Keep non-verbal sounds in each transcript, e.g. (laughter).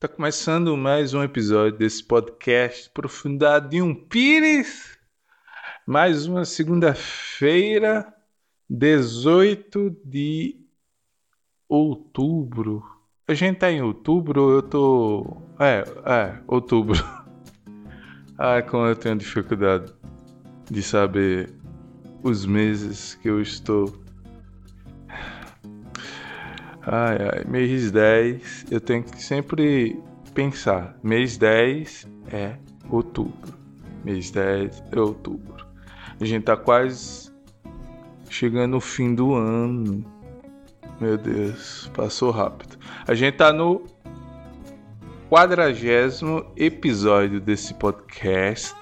Tá começando mais um episódio desse podcast Profundidade de um Pires. Mais uma segunda-feira, 18 de outubro. A gente tá em outubro, eu tô. É, é, outubro. Ai, (laughs) como eu tenho dificuldade de saber os meses que eu estou. Ai, ai, mês 10, eu tenho que sempre pensar. Mês 10 é outubro. Mês 10 é outubro. A gente tá quase chegando no fim do ano. Meu Deus, passou rápido. A gente tá no quadragésimo episódio desse podcast.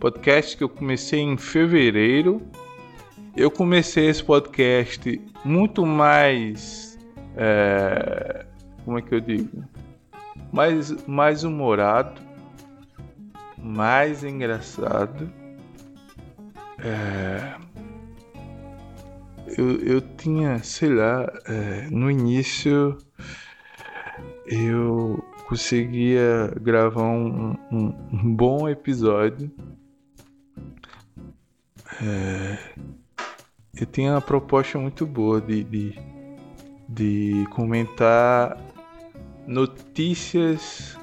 Podcast que eu comecei em fevereiro. Eu comecei esse podcast muito mais é, como é que eu digo? Mais, mais humorado, mais engraçado. É, eu, eu tinha, sei lá, é, no início eu conseguia gravar um, um, um bom episódio. É, eu tinha uma proposta muito boa de, de de comentar notícias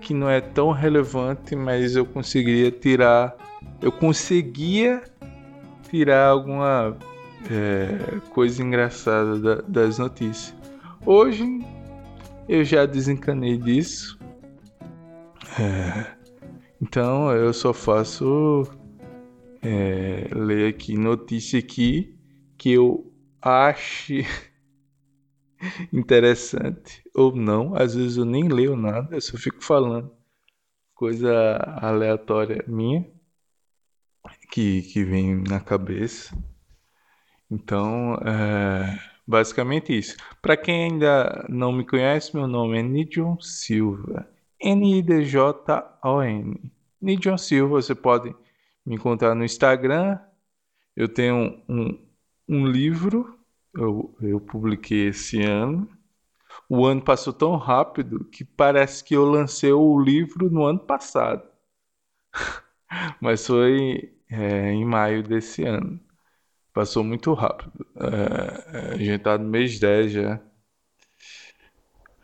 que não é tão relevante, mas eu conseguiria tirar, eu conseguia tirar alguma é, coisa engraçada da, das notícias. Hoje eu já desencanei disso, é, então eu só faço é, ler aqui notícia aqui que eu ache (laughs) interessante ou não. Às vezes eu nem leio nada, eu só fico falando coisa aleatória minha que, que vem na cabeça. Então, é basicamente isso. Para quem ainda não me conhece, meu nome é Nidion Silva. N-I-D-J-O-N. Nidion Silva, você pode me encontrar no Instagram. Eu tenho um, um livro eu, eu publiquei esse ano. O ano passou tão rápido que parece que eu lancei o livro no ano passado. (laughs) Mas foi é, em maio desse ano. Passou muito rápido. É, a gente tá no mês 10 já.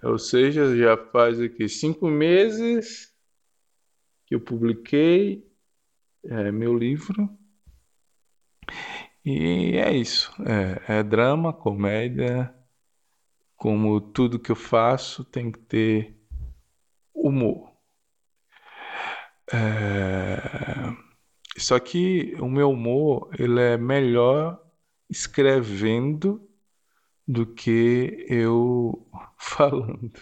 Ou seja, já faz aqui cinco meses que eu publiquei é, meu livro. E é isso. É, é drama, comédia. Como tudo que eu faço tem que ter humor. É... Só que o meu humor ele é melhor escrevendo do que eu (laughs) falando.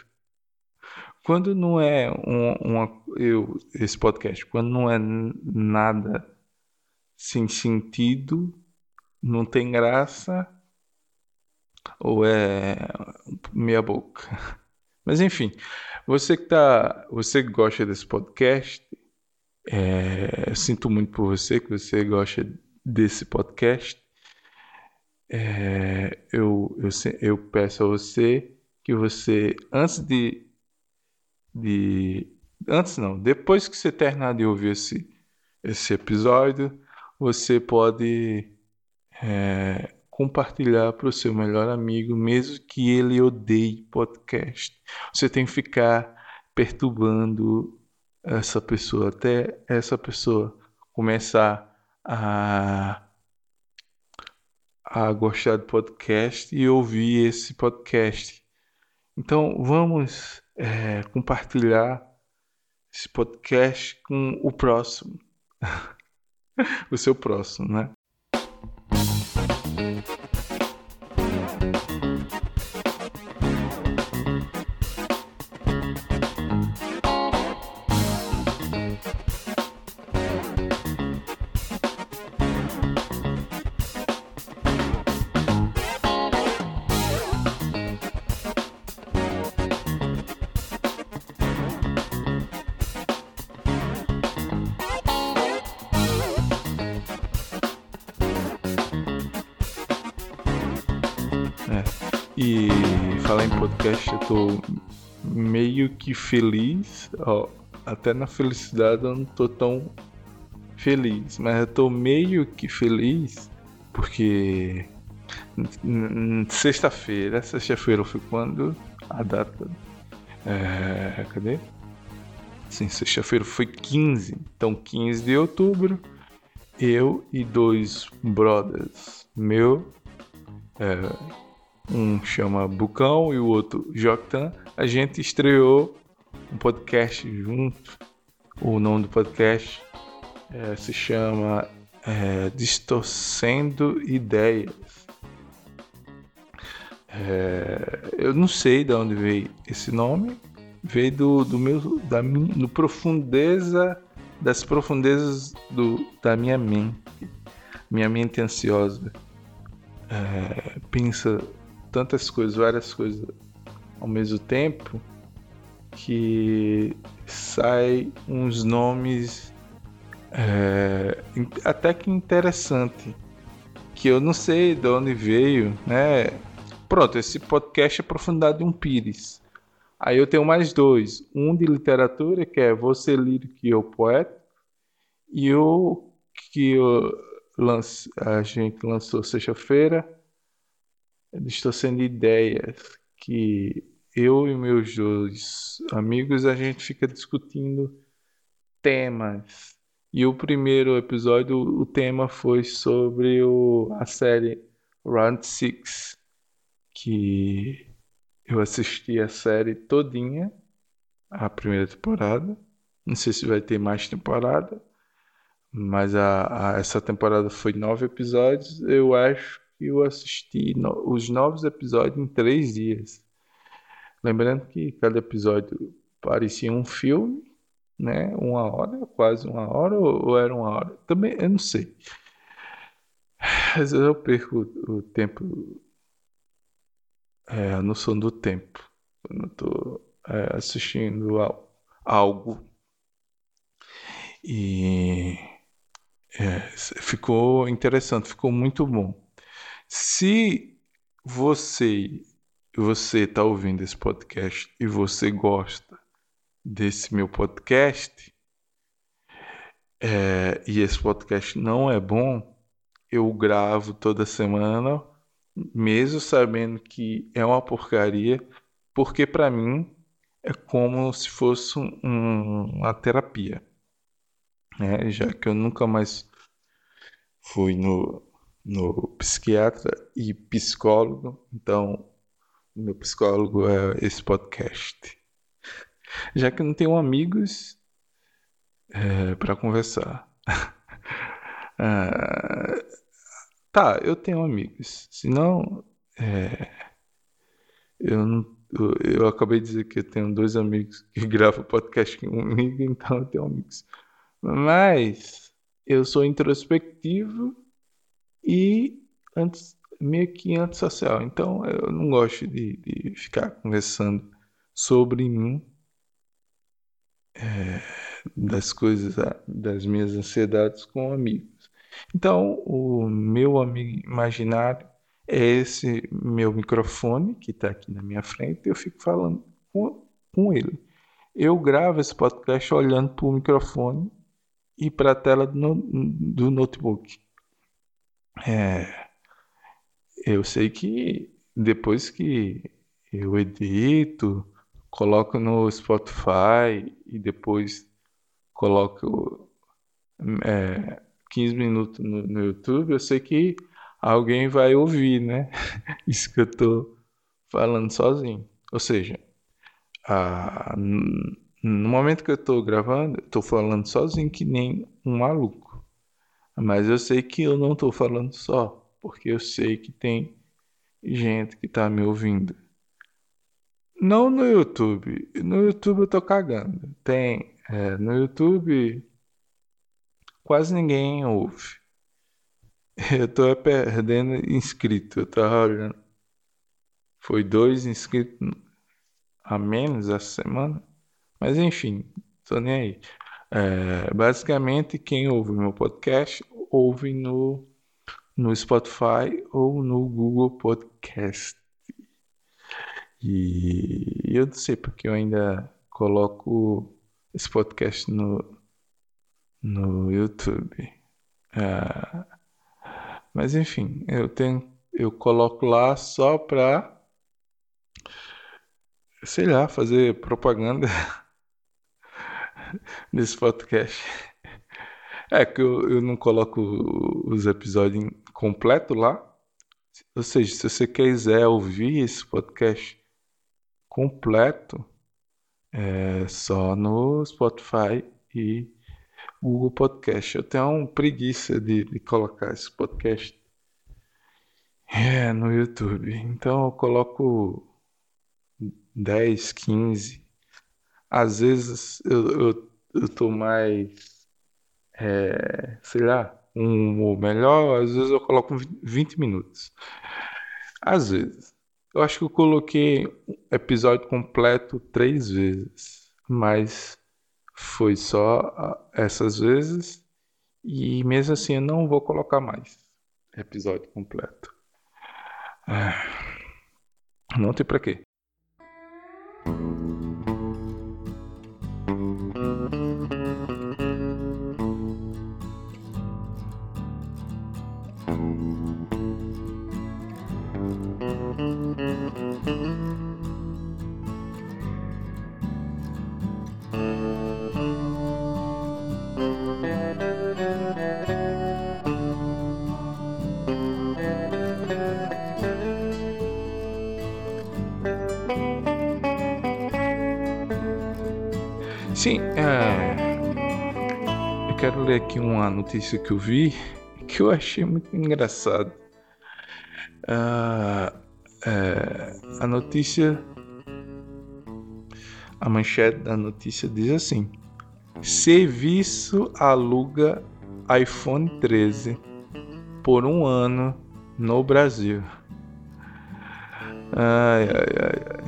Quando não é um, uma, eu, esse podcast, quando não é nada sem sentido, não tem graça ou é meia boca. (laughs) Mas enfim, você que tá, você que gosta desse podcast, é, sinto muito por você que você gosta desse podcast. É, eu, eu, eu peço a você que você, antes de, de. Antes não, depois que você terminar de ouvir esse, esse episódio, você pode é, compartilhar para o seu melhor amigo, mesmo que ele odeie podcast. Você tem que ficar perturbando essa pessoa até essa pessoa começar a a gostar do podcast e ouvir esse podcast. Então vamos é, compartilhar esse podcast com o próximo, (laughs) o seu próximo, né? E podcast, eu tô meio que feliz. Ó, até na felicidade eu não tô tão feliz, mas eu tô meio que feliz porque sexta-feira, sexta-feira foi quando a data. É, cadê? Sim, sexta-feira foi 15. Então, 15 de outubro, eu e dois brothers meu, é, um chama Bucão e o outro Joctan, a gente estreou um podcast junto. O nome do podcast é, se chama é, Distorcendo Ideias. É, eu não sei de onde veio esse nome, veio do, do meu da minha, do profundeza das profundezas do, da minha mente. Minha mente ansiosa é, pensa tantas coisas, várias coisas ao mesmo tempo que sai uns nomes é, até que interessante que eu não sei de onde veio, né? Pronto, esse podcast é aprofundado de um pires. Aí eu tenho mais dois. Um de literatura, que é Você Lírico e Eu Poeta. E o que eu lance, a gente lançou sexta-feira, Estou Sendo Ideias, que eu e meus dois amigos, a gente fica discutindo temas. E o primeiro episódio, o tema foi sobre o, a série Round Six que eu assisti a série todinha, a primeira temporada. Não sei se vai ter mais temporada, mas a, a essa temporada foi nove episódios. Eu acho eu assisti no, os nove episódios em três dias. Lembrando que cada episódio parecia um filme, né? Uma hora, quase uma hora, ou, ou era uma hora? Também eu não sei. Às vezes eu perco o tempo é, a noção do tempo quando eu tô é, assistindo algo. E é, ficou interessante, ficou muito bom. Se você você está ouvindo esse podcast e você gosta desse meu podcast é, e esse podcast não é bom, eu gravo toda semana mesmo sabendo que é uma porcaria, porque para mim é como se fosse um, uma terapia, né? Já que eu nunca mais fui no, no psiquiatra e psicólogo, então meu psicólogo é esse podcast. Já que não tenho amigos é, para conversar. ah, (laughs) Tá, eu tenho amigos. Senão, é, eu não. Eu acabei de dizer que eu tenho dois amigos que (laughs) gravam podcast comigo, então eu tenho amigos. Mas eu sou introspectivo e antes, meio que antissocial. Então eu não gosto de, de ficar conversando sobre mim, é, das coisas, das minhas ansiedades com amigos. Então, o meu amigo imaginário é esse meu microfone que está aqui na minha frente e eu fico falando com, com ele. Eu gravo esse podcast olhando para o microfone e para a tela do, do notebook. É, eu sei que depois que eu edito, coloco no Spotify e depois coloco é, 15 minutos no, no YouTube, eu sei que alguém vai ouvir, né? (laughs) Isso que eu tô falando sozinho. Ou seja, a, no momento que eu tô gravando, eu tô falando sozinho que nem um maluco. Mas eu sei que eu não tô falando só, porque eu sei que tem gente que tá me ouvindo. Não no YouTube. No YouTube eu tô cagando. Tem. É, no YouTube quase ninguém ouve. (laughs) Eu tô perdendo inscrito. Eu tava olhando. Foi dois inscritos a menos essa semana. Mas enfim, tô nem aí. É, basicamente, quem ouve meu podcast ouve no, no Spotify ou no Google Podcast. E eu não sei porque eu ainda coloco esse podcast no, no YouTube. Ah, mas enfim, eu tenho, eu coloco lá só pra, sei lá, fazer propaganda (laughs) (laughs) desse podcast. É que eu, eu não coloco os episódios completo lá. Ou seja, se você quiser ouvir esse podcast completo, é só no Spotify e Google Podcast. Eu tenho uma preguiça de, de colocar esse podcast é, no YouTube. Então eu coloco 10, 15. Às vezes eu, eu, eu tô mais, é, sei lá, um melhor, às vezes eu coloco 20 minutos. Às vezes. Eu acho que eu coloquei episódio completo três vezes, mas foi só ah, essas vezes e mesmo assim eu não vou colocar mais episódio completo. Ah, não tem para quê. Sim, é... eu quero ler aqui uma notícia que eu vi que eu achei muito engraçado. Uh, é... a notícia, a manchete da notícia diz assim: Serviço aluga iPhone 13 por um ano no Brasil. Ai, ai, ai.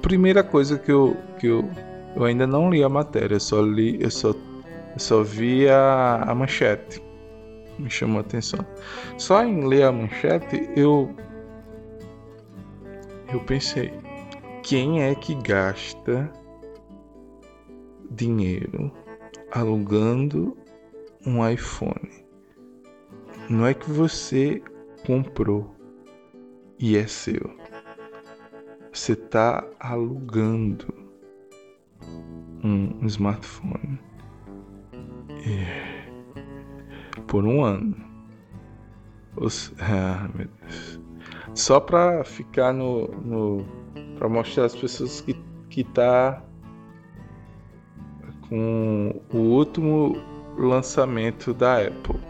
Primeira coisa que eu, que eu eu ainda não li a matéria, eu só li, eu só, eu só vi a, a manchete. Me chamou a atenção. Só em ler a manchete eu eu pensei, quem é que gasta dinheiro alugando um iPhone? Não é que você comprou e é seu. Você está alugando um smartphone é, por um ano. Os, ah, meu Deus. Só para ficar no, no para mostrar às pessoas que que tá com o último lançamento da Apple.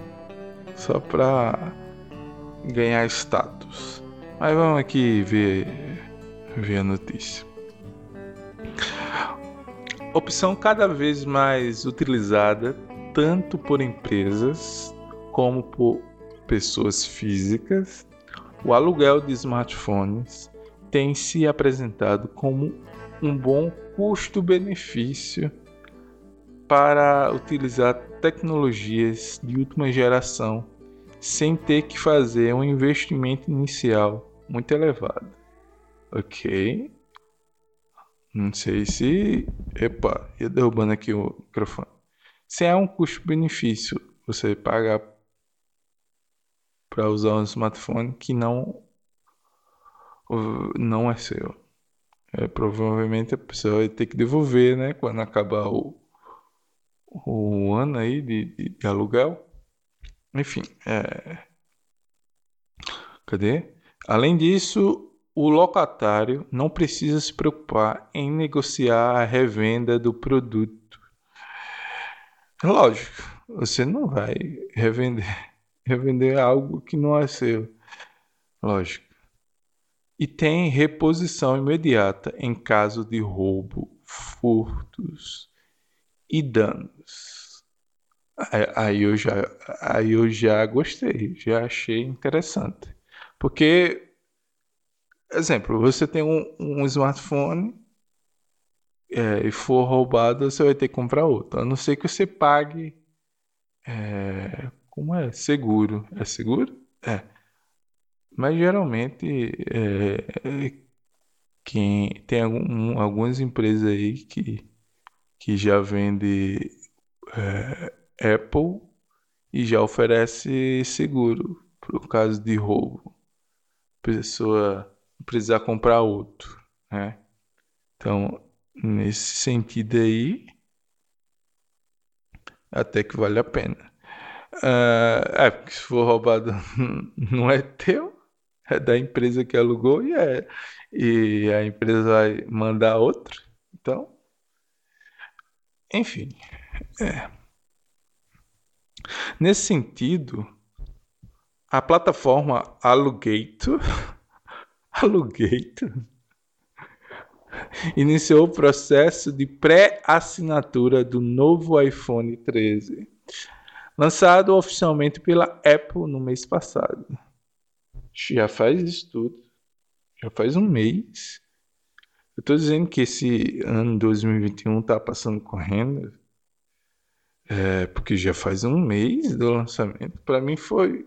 Só para ganhar status. Mas vamos aqui ver ver a notícia opção cada vez mais utilizada tanto por empresas como por pessoas físicas, o aluguel de smartphones tem se apresentado como um bom custo-benefício para utilizar tecnologias de última geração sem ter que fazer um investimento inicial muito elevado. Ok, não sei se. Epa, ia derrubando aqui o microfone. Se é um custo-benefício você pagar para usar um smartphone que não não é seu. É, provavelmente a pessoa vai ter que devolver, né? Quando acabar o, o ano aí de, de, de aluguel. Enfim, é... cadê? Além disso, o locatário não precisa se preocupar em negociar a revenda do produto. Lógico, você não vai revender, (laughs) revender algo que não é seu. Lógico. E tem reposição imediata em caso de roubo, furtos e danos. Aí eu já, aí eu já gostei, já achei interessante. Porque Exemplo, você tem um, um smartphone é, e for roubado, você vai ter que comprar outro. A não ser que você pague. É, como é? Seguro. É seguro? É. Mas geralmente é, quem tem algum, algumas empresas aí que, que já vende é, Apple e já oferece seguro por caso de roubo. Pessoa precisar comprar outro, né? Então, nesse sentido aí, até que vale a pena. Uh, é, porque se for roubado (laughs) não é teu, é da empresa que alugou e, é, e a empresa vai mandar outro. Então, enfim. É. Nesse sentido, a plataforma Alugator, (laughs) Alugator iniciou o processo de pré-assinatura do novo iPhone 13 lançado oficialmente pela Apple no mês passado. Já faz isso tudo. Já faz um mês. Eu estou dizendo que esse ano 2021 está passando correndo. É, porque já faz um mês do lançamento. Para mim foi.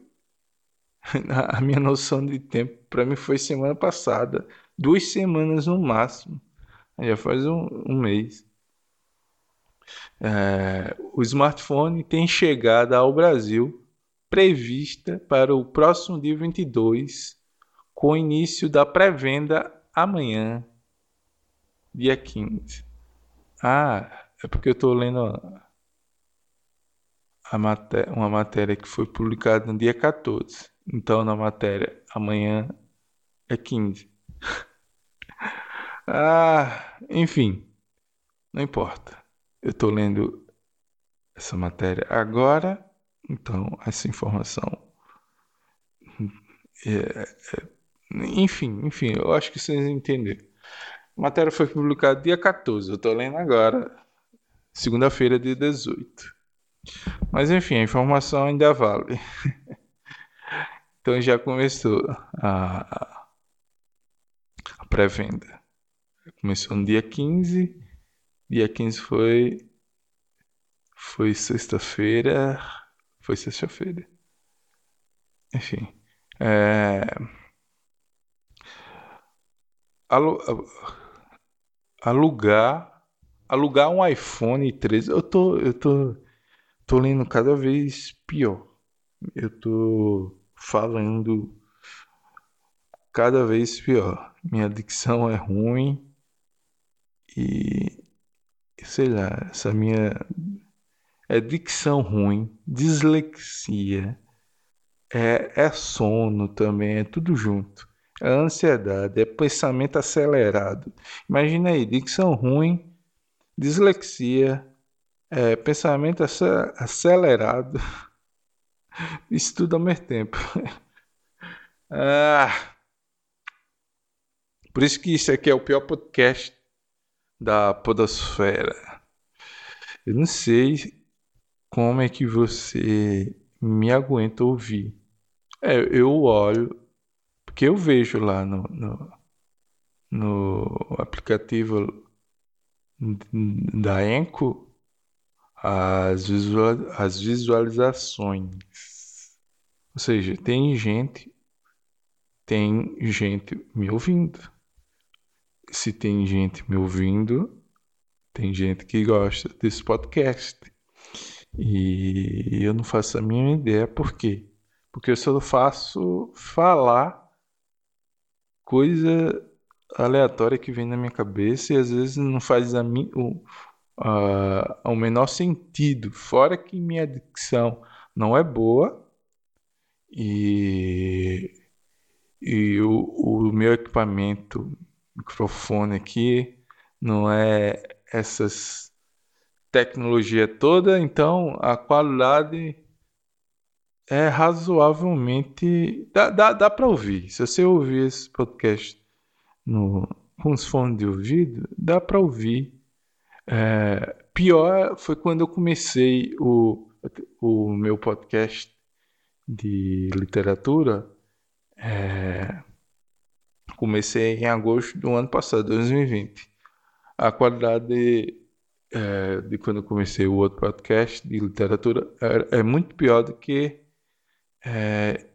A minha noção de tempo, para mim foi semana passada. Duas semanas no máximo. Já faz um, um mês. É, o smartphone tem chegada ao Brasil prevista para o próximo dia 22, com início da pré-venda amanhã, dia 15. Ah, é porque eu estou lendo a matéria, uma matéria que foi publicada no dia 14. Então, na matéria, amanhã é 15. (laughs) ah, enfim, não importa. Eu estou lendo essa matéria agora, então essa informação. É, é, enfim, enfim, eu acho que vocês entenderam. A matéria foi publicada dia 14, eu estou lendo agora, segunda-feira, dia 18. Mas enfim, a informação ainda vale. (laughs) então já começou a, a pré-venda. Começou no dia 15 Dia 15 foi. Foi sexta-feira. Foi sexta-feira. Enfim. É... Alugar. Alugar um iPhone 13. Eu tô. Eu tô. Tô lendo cada vez pior. Eu tô falando cada vez pior. Minha dicção é ruim. E sei lá, essa minha é dicção ruim, dislexia, é, é sono também, é tudo junto. É ansiedade, é pensamento acelerado. Imagina aí, dicção ruim, dislexia, é, pensamento acelerado. (laughs) Isso tudo ao mesmo tempo. (laughs) ah, por isso que isso aqui é o pior podcast da podosfera. Eu não sei como é que você me aguenta ouvir. É, eu olho, porque eu vejo lá no, no, no aplicativo da Enco as, visual, as visualizações. Ou seja, tem gente, tem gente me ouvindo se tem gente me ouvindo, tem gente que gosta desse podcast. E eu não faço a mínima ideia por quê. Porque eu só faço falar coisa aleatória que vem na minha cabeça e às vezes não faz a mim, a, o menor sentido. Fora que minha dicção não é boa e, e o, o meu equipamento microfone aqui, não é essas tecnologia toda, então a qualidade é razoavelmente dá, dá, dá para ouvir. Se você ouvir esse podcast no, com os fones de ouvido, dá para ouvir. É, pior foi quando eu comecei o, o meu podcast de literatura. É, Comecei em agosto do ano passado, 2020. A qualidade de, é, de quando eu comecei o outro podcast de literatura é, é muito pior do que é,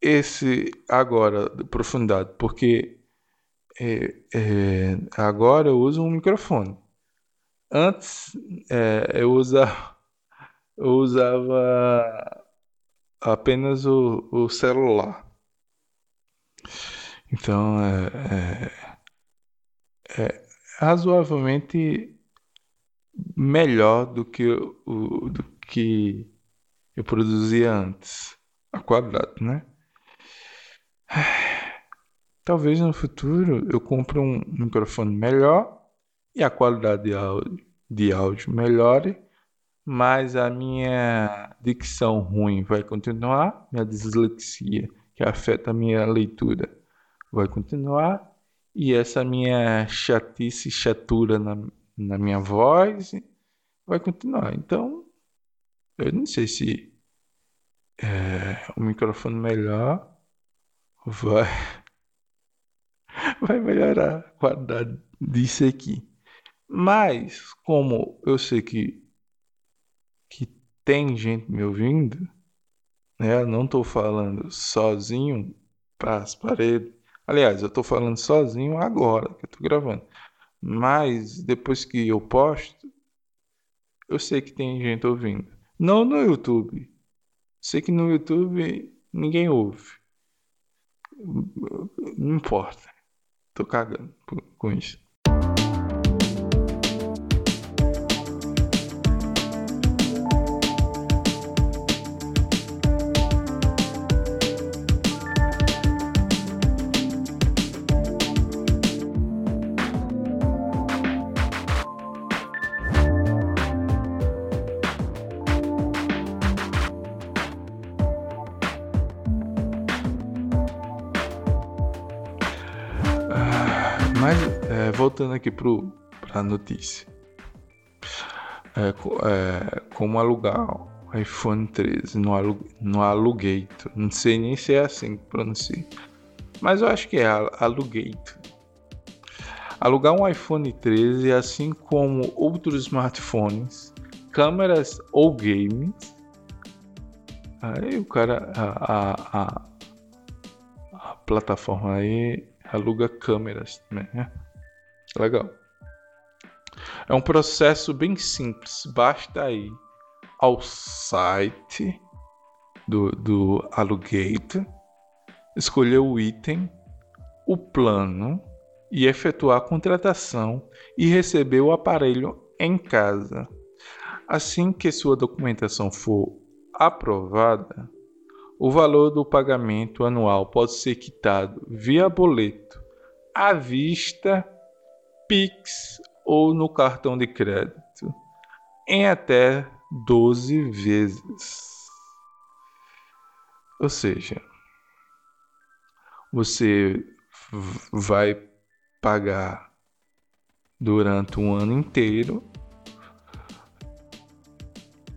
esse agora, de profundidade, porque é, é, agora eu uso um microfone. Antes é, eu, usava, eu usava apenas o, o celular. Então é, é, é razoavelmente melhor do que o do que eu produzia antes. A quadrado, né? Talvez no futuro eu compre um microfone melhor e a qualidade de áudio, de áudio melhore, mas a minha dicção ruim vai continuar, minha dislexia que afeta a minha leitura vai continuar e essa minha chatice, chatura na, na minha voz vai continuar. Então, eu não sei se é, o microfone melhor vai (laughs) vai melhorar a qualidade disso aqui. Mas, como eu sei que, que tem gente me ouvindo, né? Eu não estou falando sozinho para as paredes. Aliás, eu estou falando sozinho agora que eu estou gravando. Mas depois que eu posto, eu sei que tem gente ouvindo. Não no YouTube. Sei que no YouTube ninguém ouve. Não importa. Tô cagando com isso. Voltando aqui para a notícia. É, é, como alugar o iPhone 13 no, alu, no Alugator. Não sei nem se é assim que pronuncia. Mas eu acho que é Alugator. Alugar um iPhone 13, assim como outros smartphones, câmeras ou games. Aí o cara, a, a, a, a plataforma aí aluga câmeras, né? Legal. É um processo bem simples. Basta ir ao site do, do Alugator, escolher o item, o plano e efetuar a contratação e receber o aparelho em casa. Assim que sua documentação for aprovada, o valor do pagamento anual pode ser quitado via boleto à vista Pix ou no cartão de crédito em até 12 vezes. Ou seja, você vai pagar durante um ano inteiro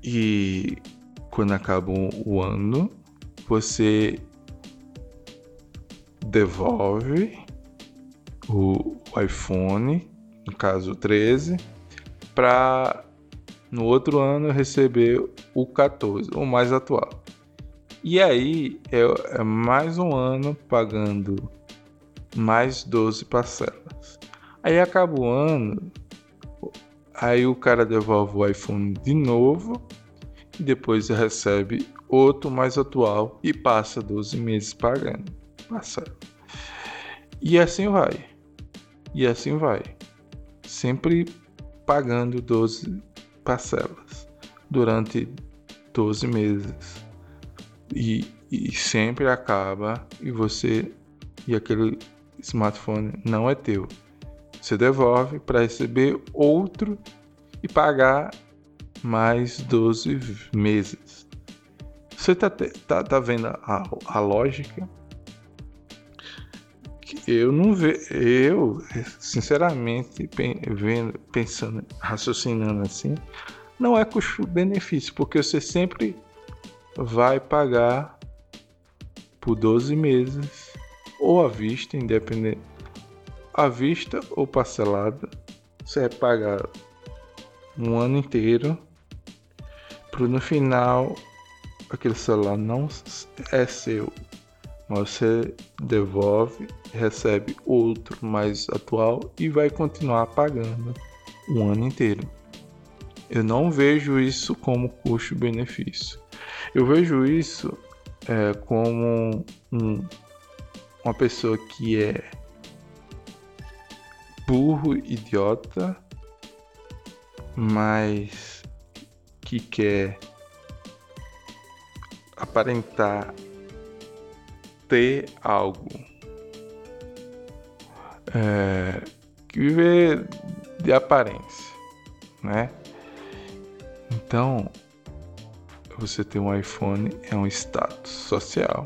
e quando acaba o ano você devolve o iPhone, no caso 13, para no outro ano receber o 14, o mais atual. E aí é, é mais um ano pagando mais 12 parcelas. Aí acaba o ano, aí o cara devolve o iPhone de novo e depois recebe outro mais atual e passa 12 meses pagando parcela. E assim vai. E assim vai. Sempre pagando 12 parcelas durante 12 meses. E, e sempre acaba e você e aquele smartphone não é teu. Você devolve para receber outro e pagar mais 12 meses. Você tá, tá, tá vendo a, a lógica? Eu não vejo, eu, sinceramente, vendo, pensando, raciocinando assim, não é custo-benefício, porque você sempre vai pagar por 12 meses, ou à vista, independente, à vista ou parcelada, você vai pagar um ano inteiro, para no final aquele celular não é seu, você devolve, recebe outro mais atual e vai continuar pagando o ano inteiro. Eu não vejo isso como custo-benefício. Eu vejo isso é, como um, uma pessoa que é burro, idiota, mas que quer aparentar ter algo. É, que viver de aparência, né? Então, você ter um iPhone é um status social,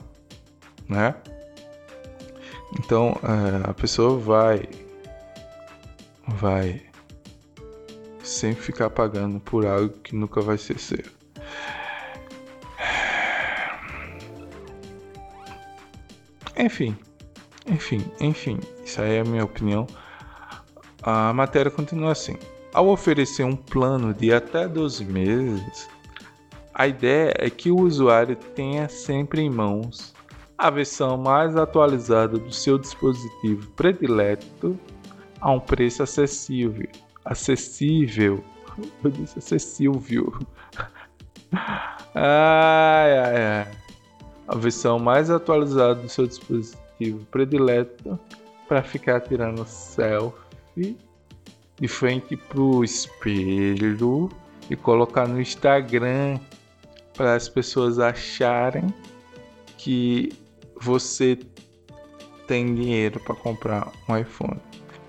né? Então, é, a pessoa vai vai sempre ficar pagando por algo que nunca vai ser seu. Enfim, enfim, enfim, isso aí é a minha opinião. A matéria continua assim. Ao oferecer um plano de até 12 meses, a ideia é que o usuário tenha sempre em mãos a versão mais atualizada do seu dispositivo predileto a um preço acessível. Acessível. Eu disse acessível. (laughs) ai, ai, ai. A versão mais atualizada do seu dispositivo predileto para ficar tirando selfie de frente pro espelho e colocar no Instagram para as pessoas acharem que você tem dinheiro para comprar um iPhone.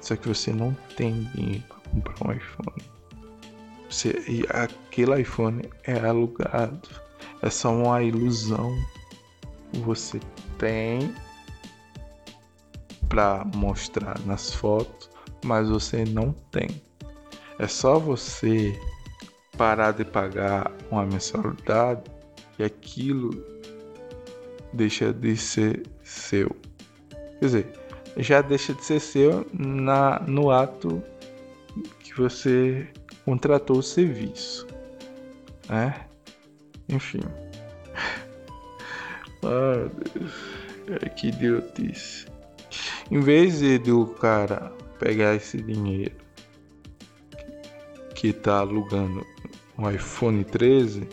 Só que você não tem dinheiro para comprar um iPhone. Você, e aquele iPhone é alugado. É só uma ilusão você tem para mostrar nas fotos, mas você não tem. É só você parar de pagar uma mensalidade e aquilo deixa de ser seu. Quer dizer, já deixa de ser seu na, no ato que você contratou o serviço. Né? Enfim. Ah. Que idiotice. Em vez de o cara pegar esse dinheiro que está alugando um iPhone 13,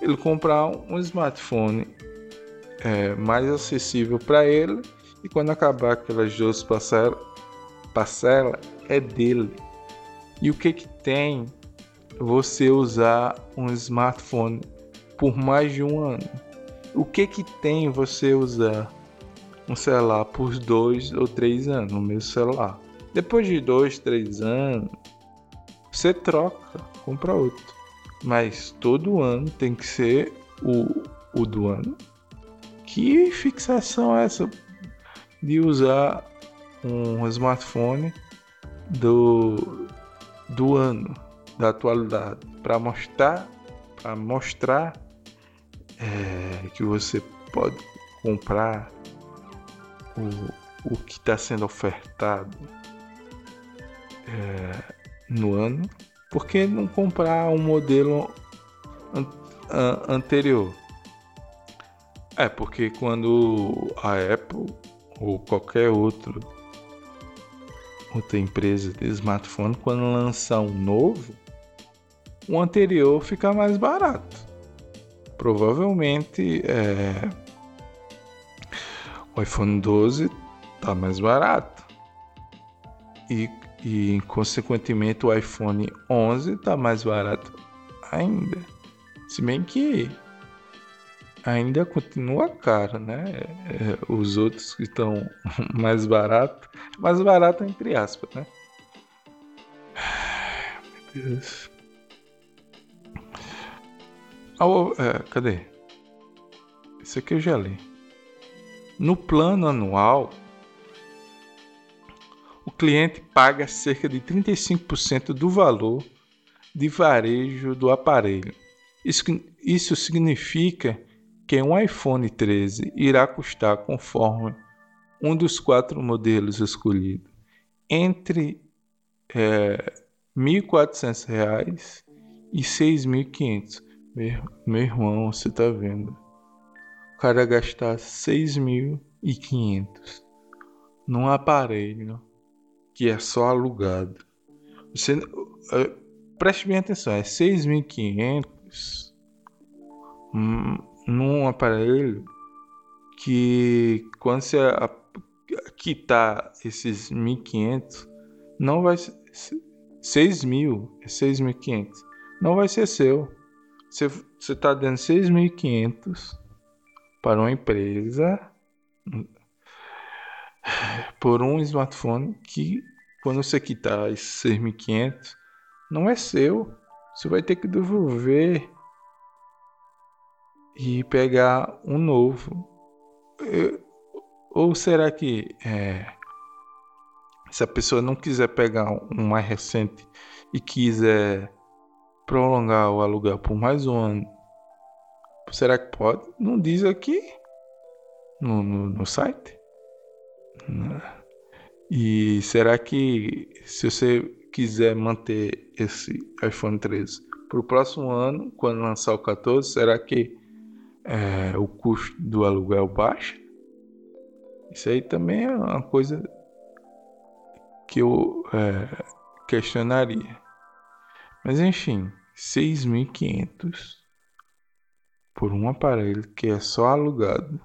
ele comprar um smartphone é, mais acessível para ele e quando acabar aquelas duas parcelas, parcela é dele. E o que que tem você usar um smartphone por mais de um ano? O que que tem você usar um celular por dois ou três anos, o mesmo celular? Depois de dois, três anos, você troca, compra outro. Mas todo ano tem que ser o, o do ano. Que fixação é essa? de usar um smartphone do, do ano, da atualidade, para mostrar, para mostrar é, que você pode comprar o, o que está sendo ofertado é, no ano, por que não comprar um modelo an, an, anterior? É porque quando a Apple ou qualquer outro outra empresa de smartphone quando lançar um novo, o anterior fica mais barato. Provavelmente é, o iPhone 12 está mais barato e, e consequentemente o iPhone 11 está mais barato ainda. Se bem que ainda continua caro, né? É, os outros que estão (laughs) mais barato, mais barato entre aspas, né? Meu Deus. É, cadê? Isso aqui eu já li. No plano anual, o cliente paga cerca de 35% do valor de varejo do aparelho. Isso, isso significa que um iPhone 13 irá custar conforme um dos quatro modelos escolhidos entre é, R$ 1.400 e R$ 6.500. Meu, irmão, você tá vendo? O cara gastar R$ 6.000 6.500 num aparelho que é só alugado. Você uh, preste bem atenção, é 6.500 num aparelho que quando você quitar esses 1.500 não vai ser 6.000, é 6.500. Não vai ser seu. Você está dando 6.500 para uma empresa por um smartphone que quando você quitar esses 6.500 não é seu. Você vai ter que devolver e pegar um novo. Ou será que é, se a pessoa não quiser pegar um mais recente e quiser prolongar o aluguel por mais um ano, será que pode? Não diz aqui no, no, no site. E será que se você quiser manter esse iPhone 13 para o próximo ano, quando lançar o 14, será que é, o custo do aluguel baixa? Isso aí também é uma coisa que eu é, questionaria. Mas enfim, 6.500 por um aparelho que é só alugado.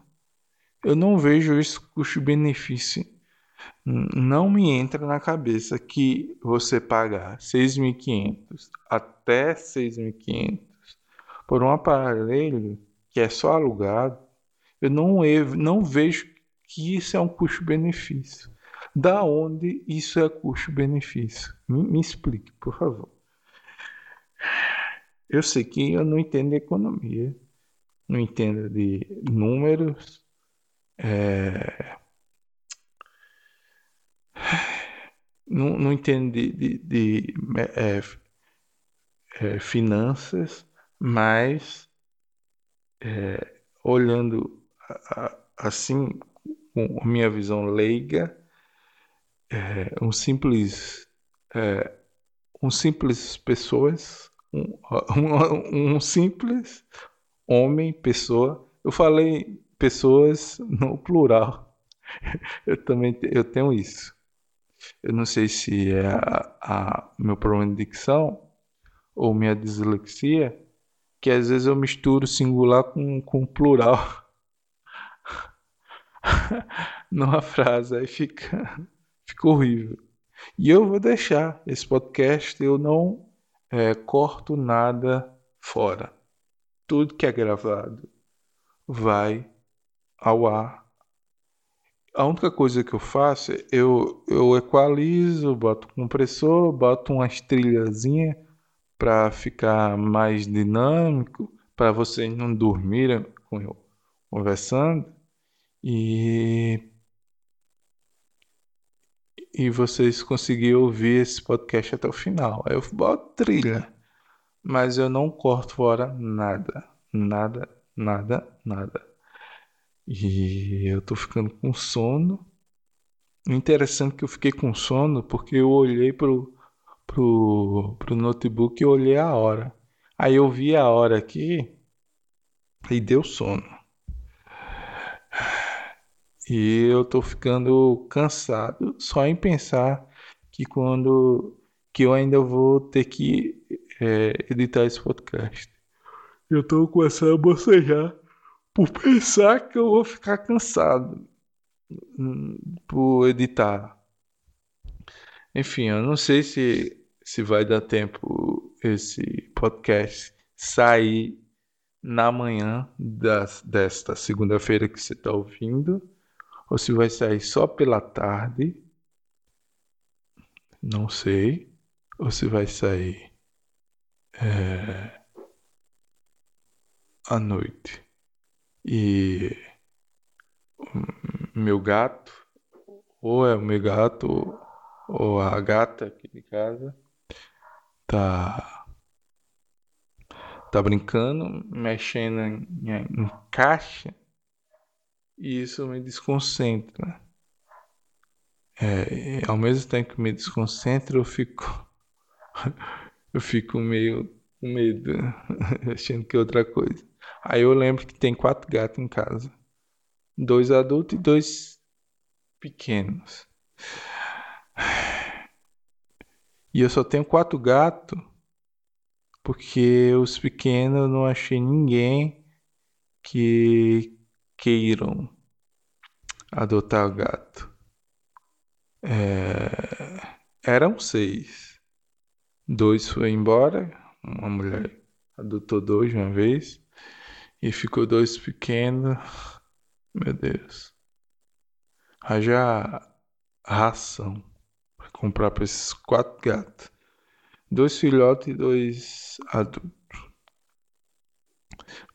Eu não vejo esse custo-benefício. Não me entra na cabeça que você pagar 6.500 até 6.500 por um aparelho que é só alugado. Eu não, não vejo que isso é um custo-benefício. Da onde isso é custo-benefício? Me, me explique, por favor. Eu sei que eu não entendo economia, não entendo de números, é... não, não entendo de, de, de é, é, finanças, mas é, olhando assim com a minha visão leiga, é, um simples é, um simples pessoas um, (laughs) um, um, simples homem pessoa. Eu falei pessoas no plural. (laughs) Eu também eu tenho isso. Eu não sei se é a, a meu problema de dicção ou minha dislexia que às vezes eu misturo singular com, com plural. (laughs) Numa frase, aí fica, fica horrível. E eu vou deixar esse podcast, eu não é, corto nada fora. Tudo que é gravado vai ao ar. A única coisa que eu faço, eu, eu equalizo, boto compressor, boto umas trilhazinhas para ficar mais dinâmico, para vocês não dormirem com eu conversando. E e vocês conseguiram ouvir esse podcast até o final. Aí eu boto trilha, mas eu não corto fora nada, nada, nada, nada. E eu tô ficando com sono. Interessante que eu fiquei com sono porque eu olhei pro, pro, pro notebook e olhei a hora. Aí eu vi a hora aqui e deu sono. E eu tô ficando cansado só em pensar que quando que eu ainda vou ter que é, editar esse podcast. Eu tô começando a bocejar por pensar que eu vou ficar cansado hum, por editar. Enfim, eu não sei se, se vai dar tempo esse podcast sair na manhã das, desta segunda-feira que você está ouvindo ou se vai sair só pela tarde, não sei, ou se vai sair é, à noite. E meu gato, ou é o meu gato, ou a gata aqui de casa, tá, tá brincando, mexendo em, em caixa e isso me desconcentra. É, ao mesmo tempo que me desconcentra, eu fico (laughs) eu fico meio com medo, (laughs) achando que é outra coisa. Aí eu lembro que tem quatro gatos em casa. dois adultos e dois pequenos. E eu só tenho quatro gatos porque os pequenos não achei ninguém que queiram adotar o gato. É... Eram seis. Dois foi embora, uma mulher adotou dois uma vez e ficou dois pequenos. Meu Deus. Haja ração para comprar para esses quatro gatos. Dois filhotes e dois adultos.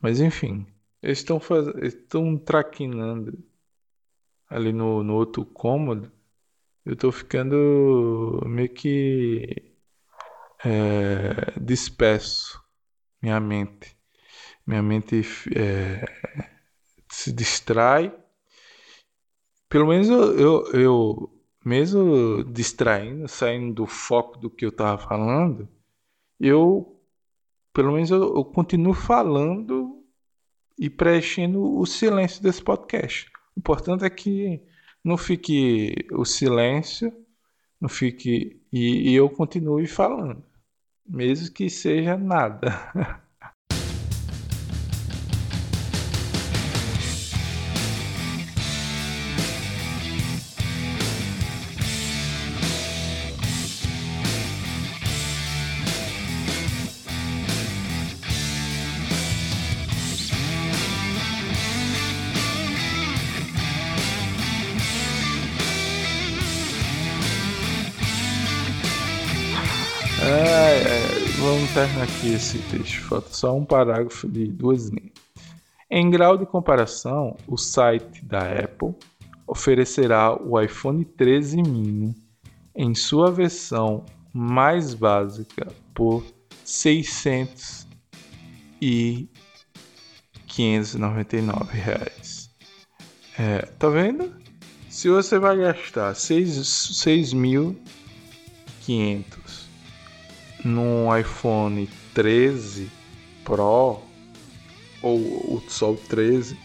Mas enfim, eles estão fazendo, estão traquinando ali no, no outro cômodo. Eu estou ficando meio que é, disperso minha mente. Minha mente é, se distrai. Pelo menos eu, eu, eu, mesmo distraindo, saindo do foco do que eu estava falando, eu, pelo menos eu, eu continuo falando e preenchendo o silêncio desse podcast. O importante é que não fique o silêncio, não fique e, e eu continue falando mesmo que seja nada. (laughs) esse texto. Falta só um parágrafo de duas linhas. Em grau de comparação, o site da Apple oferecerá o iPhone 13 mini em sua versão mais básica por 600 e 599 reais. É, tá vendo? Se você vai gastar 6.500 num iPhone 13 Pro ou o 13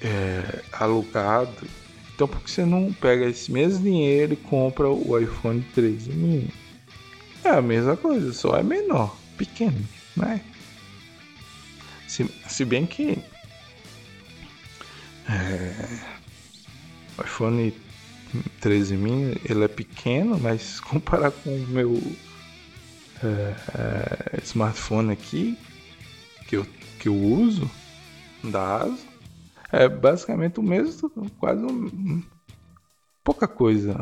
é, alugado, então por que você não pega esse mesmo dinheiro e compra o iPhone 13 mini? É a mesma coisa, só é menor, pequeno, né? Se, se bem que é, o iPhone 13 mini, ele é pequeno, mas (laughs) comparar com o meu é, é, smartphone aqui, que eu, que eu uso, da ASUS, é basicamente o mesmo, quase um, pouca coisa.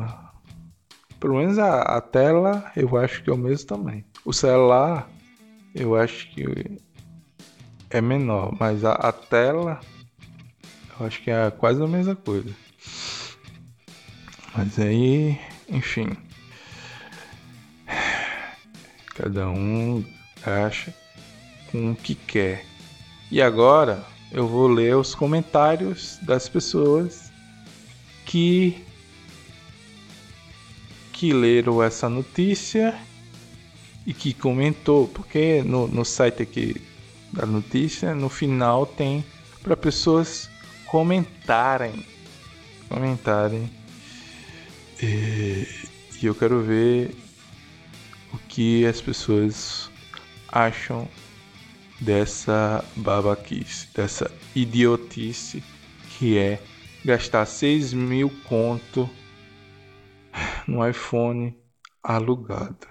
Pelo menos a, a tela eu acho que é o mesmo também. O celular eu acho que é menor, mas a, a tela eu acho que é quase a mesma coisa. Mas aí, enfim. Cada um acha com o que quer. E agora eu vou ler os comentários das pessoas que que leram essa notícia e que comentou, porque no, no site aqui da notícia, no final tem para pessoas comentarem, comentarem e, e eu quero ver que as pessoas acham dessa babaquice, dessa idiotice que é gastar 6 mil conto no iPhone alugado.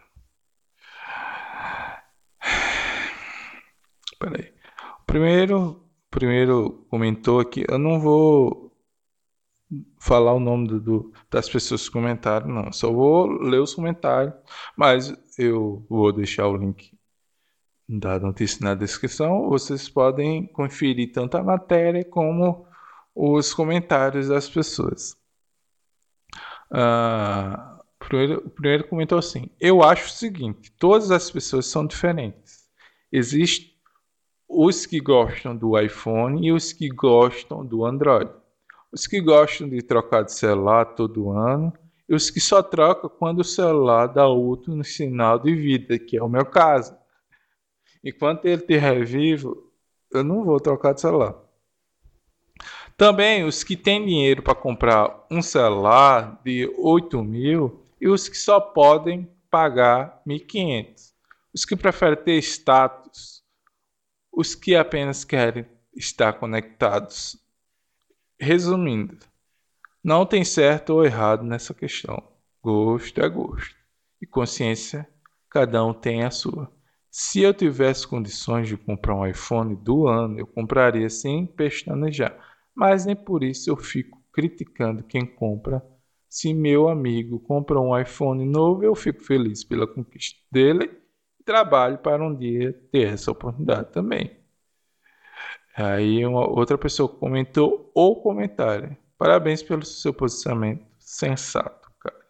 Peraí. Primeiro, primeiro comentou aqui, eu não vou falar o nome do, do, das pessoas que comentaram, não. Só vou ler os comentários, mas eu vou deixar o link da notícia na descrição. Vocês podem conferir tanto a matéria como os comentários das pessoas. Uh, primeiro, o primeiro comentou assim: Eu acho o seguinte, todas as pessoas são diferentes. Existem os que gostam do iPhone e os que gostam do Android os que gostam de trocar de celular todo ano e os que só trocam quando o celular dá último sinal de vida, que é o meu caso. Enquanto ele estiver vivo, eu não vou trocar de celular. Também os que têm dinheiro para comprar um celular de 8 mil e os que só podem pagar 1.500. Os que preferem ter status, os que apenas querem estar conectados. Resumindo, não tem certo ou errado nessa questão. Gosto é gosto. E consciência, cada um tem a sua. Se eu tivesse condições de comprar um iPhone do ano, eu compraria sem pestanejar mas nem por isso eu fico criticando quem compra. Se meu amigo compra um iPhone novo, eu fico feliz pela conquista dele e trabalho para um dia ter essa oportunidade também. Aí uma outra pessoa comentou o comentário. Parabéns pelo seu posicionamento sensato, cara.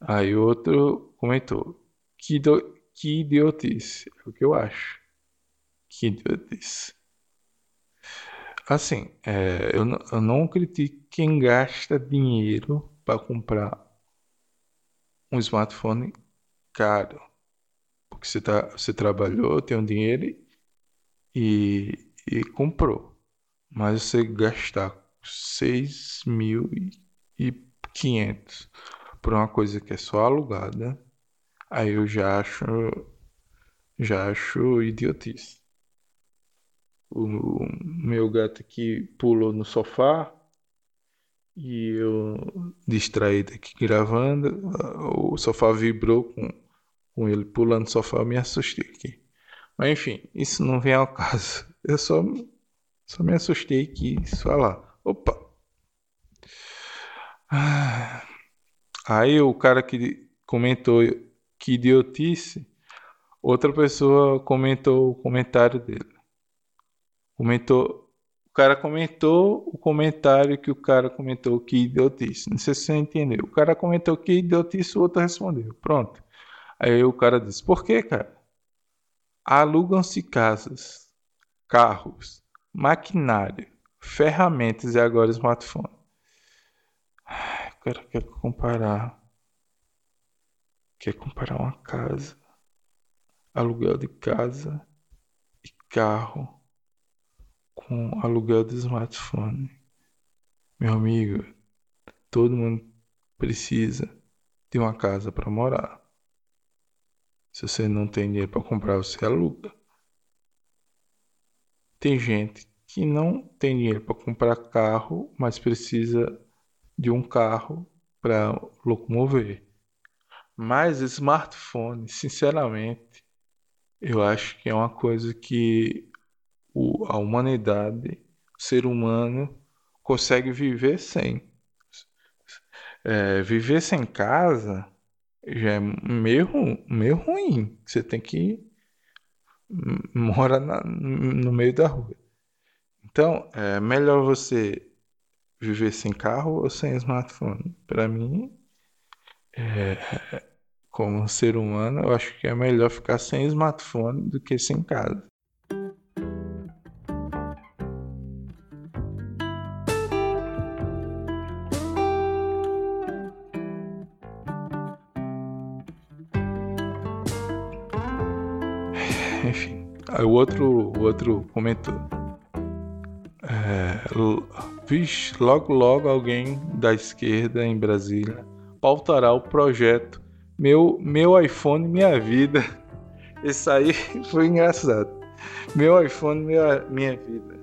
Aí outro comentou. Que, do, que idiotice. É o que eu acho. Que idiotice. Assim, é, eu, eu não critico quem gasta dinheiro para comprar um smartphone caro. Porque você, tá, você trabalhou, tem um dinheiro e, e comprou. Mas você gastar 6.500 por uma coisa que é só alugada, aí eu já acho, já acho idiotice o meu gato aqui pulou no sofá e eu distraído aqui gravando, o sofá vibrou com, com ele pulando no sofá, eu me assustei aqui. Mas enfim, isso não vem ao (laughs) caso. Eu só, só me assustei aqui, lá. Opa! Aí o cara que comentou que idiotice, outra pessoa comentou o comentário dele. Comentou. O cara comentou o comentário que o cara comentou que idiotice. Não sei se você entendeu. O cara comentou que idiotice, o outro respondeu. Pronto. Aí o cara disse: Por que, cara? Alugam-se casas, carros, maquinário, ferramentas e agora smartphone. O cara quer comparar. Quer comparar uma casa, aluguel de casa e carro com aluguel de smartphone. Meu amigo, todo mundo precisa de uma casa para morar. Se você não tem dinheiro para comprar, você aluga. Tem gente que não tem dinheiro para comprar carro, mas precisa de um carro para locomover. Mas smartphone, sinceramente, eu acho que é uma coisa que o, a humanidade, o ser humano, consegue viver sem. É, viver sem casa já é meio, meio ruim. Você tem que morar na, no meio da rua. Então, é melhor você viver sem carro ou sem smartphone. Para mim, é, como ser humano, eu acho que é melhor ficar sem smartphone do que sem casa. Aí o outro, o outro comentou. É, vixe, logo logo alguém da esquerda em Brasília pautará o projeto Meu, meu iPhone Minha Vida. Esse aí (laughs) foi engraçado. Meu iPhone Minha, minha Vida.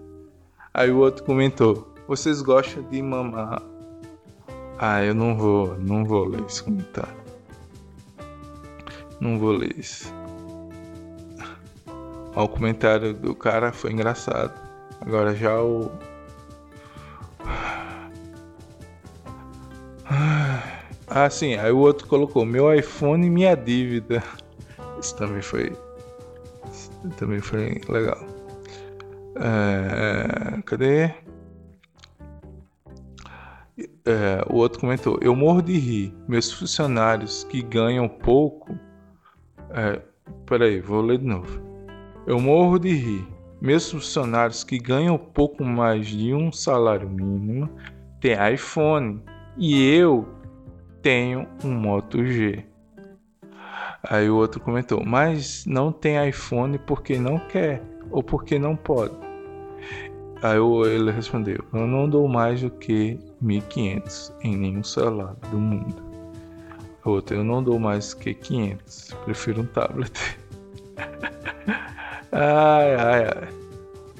Aí o outro comentou: Vocês gostam de mamar? Ah, eu não vou, não vou ler esse comentário. Não vou ler isso. O comentário do cara foi engraçado. Agora já o. Ah, sim. Aí o outro colocou: Meu iPhone e minha dívida. Isso também foi. Isso também foi legal. É... Cadê? É, o outro comentou: Eu morro de rir. Meus funcionários que ganham pouco. É, peraí, vou ler de novo. Eu morro de rir. Meus funcionários que ganham pouco mais de um salário mínimo têm iPhone e eu tenho um Moto G. Aí o outro comentou: Mas não tem iPhone porque não quer ou porque não pode. Aí ele respondeu: Eu não dou mais do que 1.500 em nenhum celular do mundo. Outro, eu não dou mais do que 500. Prefiro um tablet. (laughs) ai, ai, ai.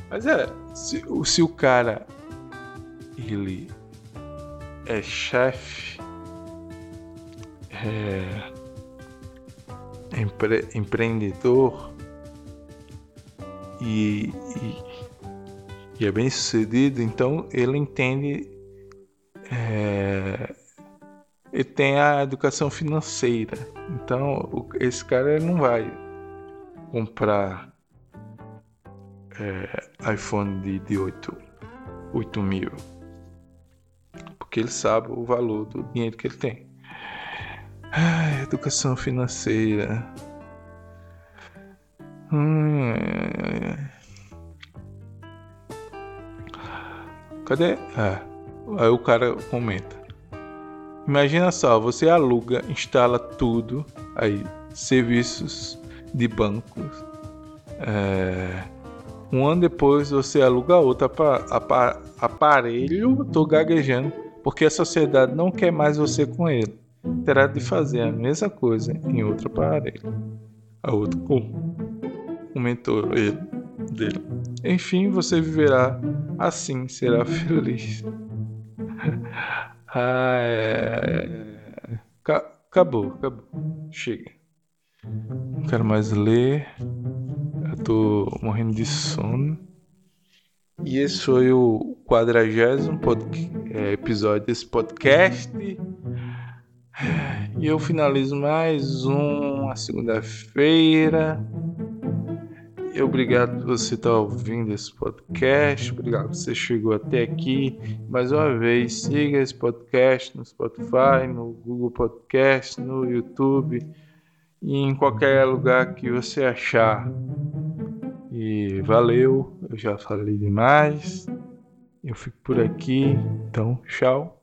Mas é, se, se o cara ele é chefe, é empre, empreendedor e, e, e, é bem sucedido, então ele entende, é, ele tem a educação financeira. Então esse cara não vai comprar é, iPhone de, de 8, 8 mil. Porque ele sabe o valor do dinheiro que ele tem. Educação financeira. Hum, Cadê? Ah, aí o cara comenta. Imagina só, você aluga, instala tudo aí, serviços de bancos. É, um ano depois você aluga outro aparelho, tô gaguejando, porque a sociedade não quer mais você com ele terá de fazer a mesma coisa em outro aparelho. A outro comentou ele dele. Enfim, você viverá assim, será feliz. (laughs) ah, é... Acabou, acabou. Chega. Não quero mais ler. Tô morrendo de sono. E esse foi o quadragésimo é, episódio desse podcast. E eu finalizo mais uma segunda-feira. Obrigado por você estar ouvindo esse podcast. Obrigado por você chegou até aqui. Mais uma vez, siga esse podcast no Spotify, no Google Podcast, no YouTube e em qualquer lugar que você achar. E valeu, eu já falei demais. Eu fico por aqui. Então, tchau.